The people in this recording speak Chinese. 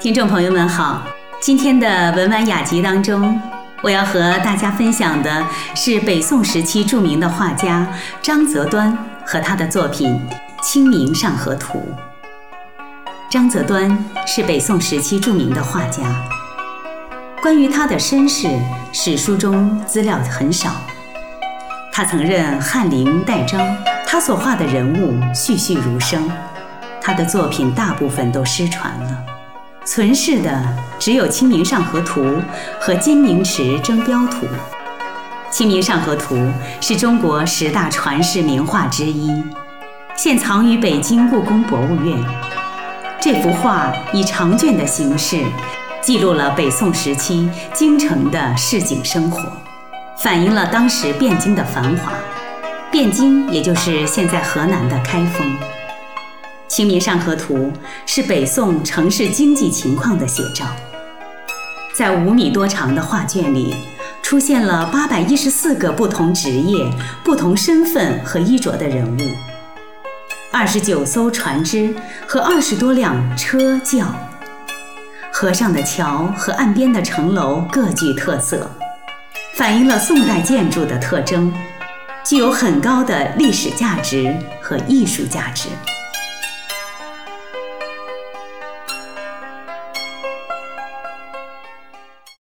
听众朋友们好，今天的文玩雅集当中，我要和大家分享的是北宋时期著名的画家张择端和他的作品《清明上河图》。张择端是北宋时期著名的画家，关于他的身世，史书中资料很少。他曾任翰林、代章，他所画的人物栩栩如生，他的作品大部分都失传了，存世的只有《清明上河图》和《金明池征标图》。《清明上河图》是中国十大传世名画之一，现藏于北京故宫博物院。这幅画以长卷的形式，记录了北宋时期京城的市井生活。反映了当时汴京的繁华，汴京也就是现在河南的开封。《清明上河图》是北宋城市经济情况的写照，在五米多长的画卷里，出现了八百一十四个不同职业、不同身份和衣着的人物，二十九艘船只和二十多辆车轿，河上的桥和岸边的城楼各具特色。反映了宋代建筑的特征，具有很高的历史价值和艺术价值。